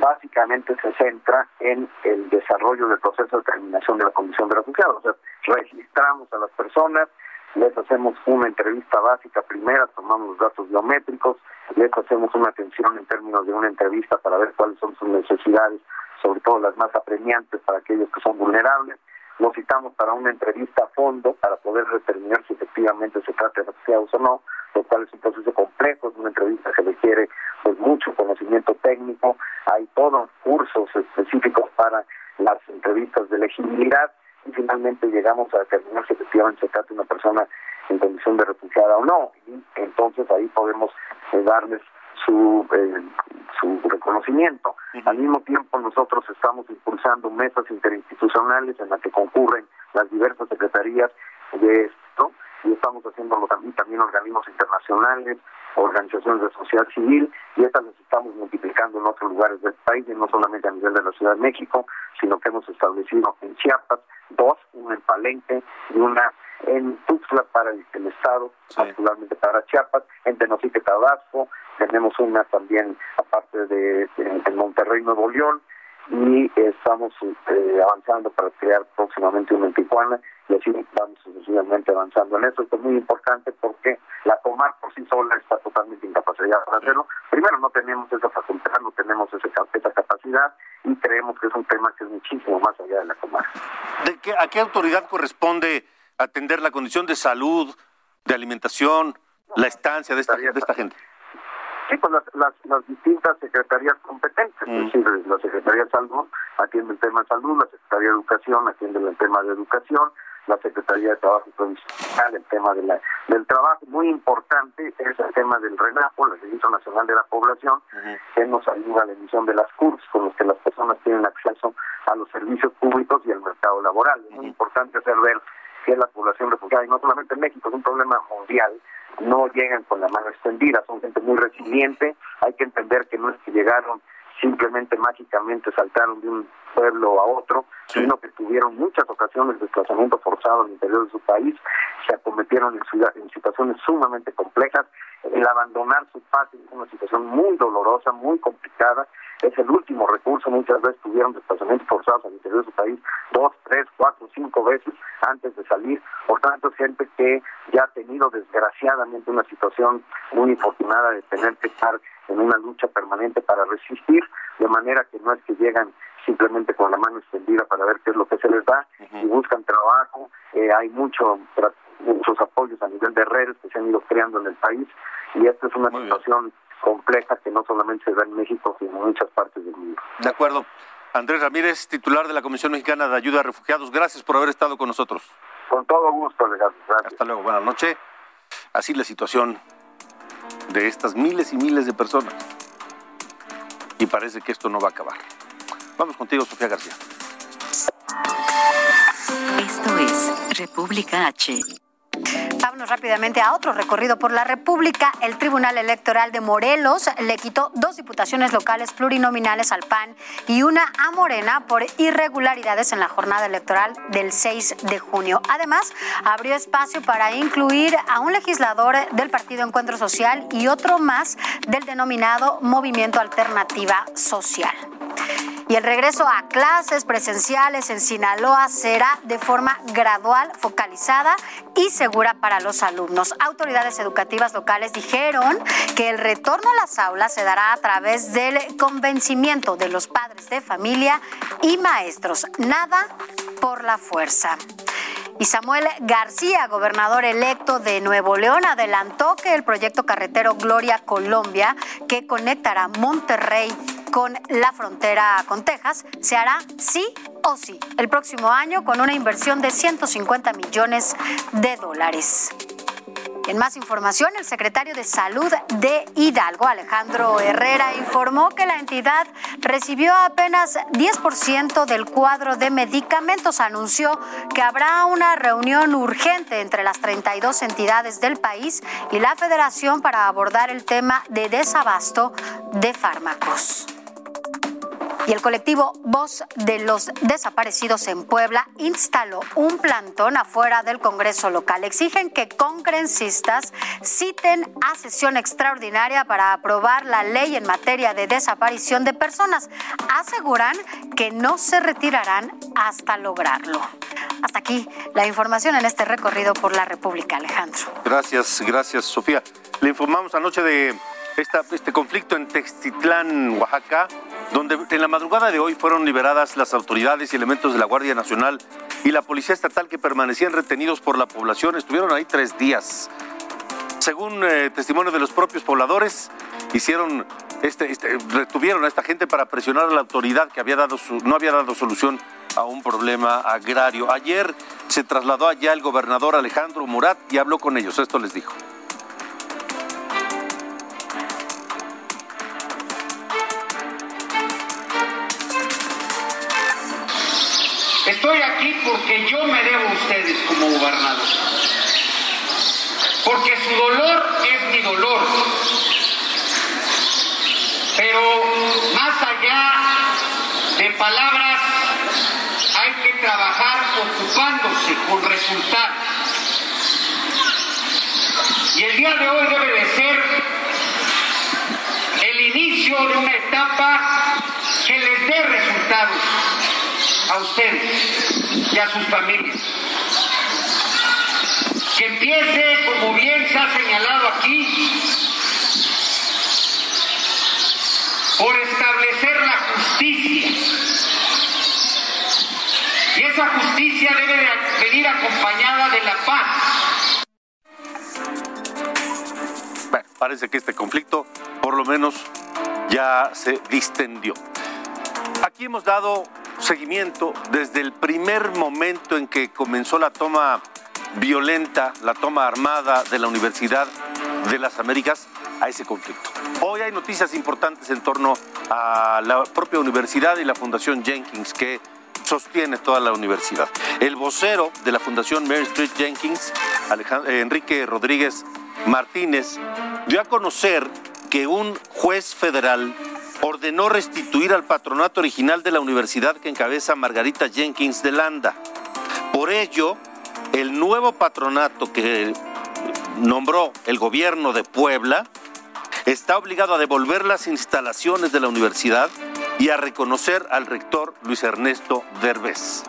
básicamente se centra en el desarrollo del proceso de terminación de la Comisión de Refugiados. O sea, registramos a las personas, les hacemos una entrevista básica primera, tomamos los datos biométricos, les hacemos una atención en términos de una entrevista para ver cuáles son sus necesidades, sobre todo las más apremiantes para aquellos que son vulnerables. Los citamos para una entrevista a fondo para poder determinar si efectivamente se trata de refugiados o no, lo cual es un proceso complejo, es una entrevista que requiere pues mucho conocimiento técnico, hay todos cursos específicos para las entrevistas de elegibilidad y finalmente llegamos a determinar si efectivamente se trata de una persona en condición de refugiada o no. Y entonces ahí podemos eh, darles su, eh, su reconocimiento. Al mismo tiempo nosotros estamos impulsando mesas interinstitucionales en las que concurren las diversas secretarías de esto y estamos haciéndolo también, también organismos internacionales, organizaciones de sociedad civil, y estas las estamos multiplicando en otros lugares del país, y no solamente a nivel de la Ciudad de México, sino que hemos establecido en Chiapas dos, una en Palenque y una en Tuxtla para el, el Estado, particularmente para Chiapas, en Tenosique, Tabasco, tenemos una también aparte de, de en Monterrey, Nuevo León, y estamos eh, avanzando para crear próximamente una en Tijuana y así vamos sucesivamente avanzando en eso. Esto es muy importante porque la Comar por sí sola está totalmente incapacitada para hacerlo. Primero, no tenemos esa facultad, no tenemos esa, esa capacidad y creemos que es un tema que es muchísimo más allá de la Comar. ¿De qué, ¿A qué autoridad corresponde atender la condición de salud, de alimentación, la estancia de esta, de esta gente? Sí, pues las, las, las distintas secretarías competentes, es decir, la Secretaría de Salud atiende el tema de salud, la Secretaría de Educación atiende el tema de educación, la Secretaría de Trabajo Provincial, el tema de la, del trabajo. Muy importante es el tema del RENAPO, el Registro Nacional de la Población, que nos ayuda a la emisión de las CURS, con los que las personas tienen acceso a los servicios públicos y al mercado laboral. Es muy importante hacer ver que la población refugiada, y no solamente en México, es un problema mundial, no llegan con la mano extendida, son gente muy resiliente, hay que entender que no es que llegaron simplemente mágicamente saltaron de un pueblo a otro, sino que tuvieron muchas ocasiones de desplazamiento forzado al interior de su país, se acometieron en, ciudad, en situaciones sumamente complejas, el abandonar su patria es una situación muy dolorosa, muy complicada, es el último recurso, muchas veces tuvieron desplazamientos forzados al interior de su país dos, tres, cuatro, cinco veces antes de salir, por tanto es gente que ya ha tenido desgraciadamente una situación muy infortunada de tener que estar en una lucha permanente para resistir, de manera que no es que llegan simplemente con la mano extendida para ver qué es lo que se les da y buscan trabajo, eh, hay mucho muchos apoyos a nivel de redes que se han ido creando en el país y esta es una Muy situación bien. compleja que no solamente se da en México, sino en muchas partes del mundo. De acuerdo. Andrés Ramírez, titular de la Comisión Mexicana de Ayuda a Refugiados, gracias por haber estado con nosotros. Con todo gusto, Alejandro. Gracias. Hasta luego, buenas noches. Así la situación de estas miles y miles de personas. Y parece que esto no va a acabar. Vamos contigo, Sofía García. Esto es República H. Vámonos rápidamente a otro recorrido por la República. El Tribunal Electoral de Morelos le quitó dos diputaciones locales plurinominales al PAN y una a Morena por irregularidades en la jornada electoral del 6 de junio. Además, abrió espacio para incluir a un legislador del Partido Encuentro Social y otro más del denominado Movimiento Alternativa Social. Y el regreso a clases presenciales en Sinaloa será de forma gradual, focalizada y segura para los alumnos. Autoridades educativas locales dijeron que el retorno a las aulas se dará a través del convencimiento de los padres de familia y maestros. Nada por la fuerza. Y Samuel García, gobernador electo de Nuevo León, adelantó que el proyecto carretero Gloria Colombia, que conectará Monterrey con la frontera con Texas, se hará sí o sí el próximo año con una inversión de 150 millones de dólares. En más información, el secretario de Salud de Hidalgo, Alejandro Herrera, informó que la entidad recibió apenas 10% del cuadro de medicamentos. Anunció que habrá una reunión urgente entre las 32 entidades del país y la federación para abordar el tema de desabasto de fármacos. Y el colectivo Voz de los Desaparecidos en Puebla instaló un plantón afuera del Congreso local. Exigen que congresistas citen a sesión extraordinaria para aprobar la ley en materia de desaparición de personas. Aseguran que no se retirarán hasta lograrlo. Hasta aquí la información en este recorrido por la República, Alejandro. Gracias, gracias, Sofía. Le informamos anoche de este conflicto en Textitlán, Oaxaca, donde en la madrugada de hoy fueron liberadas las autoridades y elementos de la Guardia Nacional y la Policía Estatal que permanecían retenidos por la población. Estuvieron ahí tres días. Según eh, testimonio de los propios pobladores, hicieron este, este, retuvieron a esta gente para presionar a la autoridad que había dado no había dado solución a un problema agrario. Ayer se trasladó allá el gobernador Alejandro Murat y habló con ellos. Esto les dijo. Porque yo me debo a ustedes como gobernador. Porque su dolor es mi dolor. Pero más allá de palabras, hay que trabajar ocupándose con resultados. Y el día de hoy debe de ser el inicio de una etapa que les dé resultados a ustedes y a sus familias. Que empiece, como bien se ha señalado aquí, por establecer la justicia. Y esa justicia debe de venir acompañada de la paz. Bueno, parece que este conflicto por lo menos ya se distendió. Aquí hemos dado seguimiento desde el primer momento en que comenzó la toma violenta, la toma armada de la Universidad de las Américas a ese conflicto. Hoy hay noticias importantes en torno a la propia universidad y la Fundación Jenkins que sostiene toda la universidad. El vocero de la Fundación Mary Street Jenkins, Enrique Rodríguez Martínez, dio a conocer que un juez federal ordenó restituir al patronato original de la universidad que encabeza Margarita Jenkins de Landa. Por ello, el nuevo patronato que nombró el gobierno de Puebla está obligado a devolver las instalaciones de la universidad y a reconocer al rector Luis Ernesto Derbez.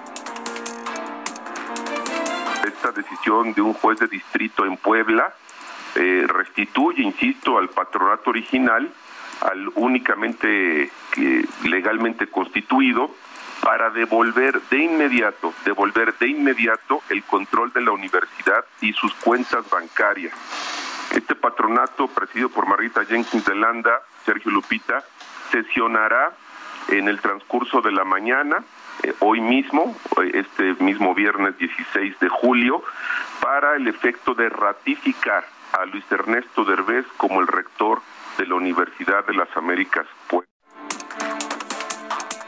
Esta decisión de un juez de distrito en Puebla eh, restituye, insisto, al patronato original al únicamente legalmente constituido para devolver de inmediato, devolver de inmediato el control de la universidad y sus cuentas bancarias. Este patronato, presidido por Marita Jenkins de Landa, Sergio Lupita, sesionará en el transcurso de la mañana, eh, hoy mismo, este mismo viernes 16 de julio, para el efecto de ratificar a Luis Ernesto Derbez como el rector de la Universidad de las Américas.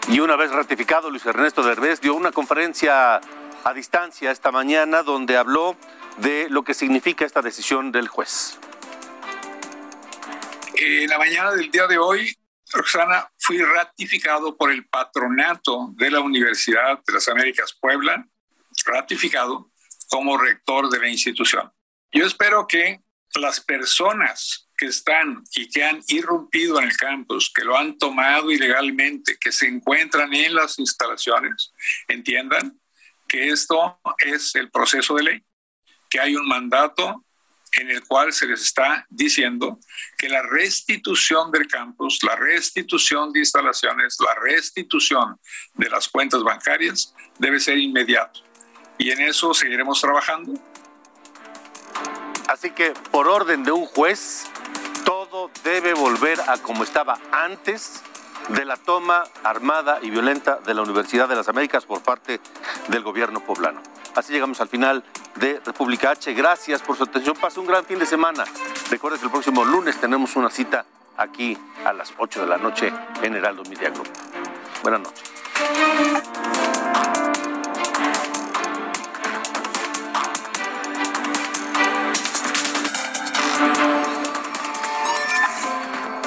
Y una vez ratificado, Luis Ernesto Derbez dio una conferencia a distancia esta mañana donde habló de lo que significa esta decisión del juez. En la mañana del día de hoy, Roxana, fui ratificado por el patronato de la Universidad de las Américas Puebla, ratificado como rector de la institución. Yo espero que las personas que están y que han irrumpido en el campus, que lo han tomado ilegalmente, que se encuentran en las instalaciones, entiendan que esto es el proceso de ley, que hay un mandato en el cual se les está diciendo que la restitución del campus, la restitución de instalaciones, la restitución de las cuentas bancarias debe ser inmediato. Y en eso seguiremos trabajando. Así que por orden de un juez, debe volver a como estaba antes de la toma armada y violenta de la Universidad de las Américas por parte del gobierno poblano. Así llegamos al final de República H. Gracias por su atención. Pase un gran fin de semana. Recuerde que el próximo lunes tenemos una cita aquí a las 8 de la noche en Heraldo Media. Buenas noches.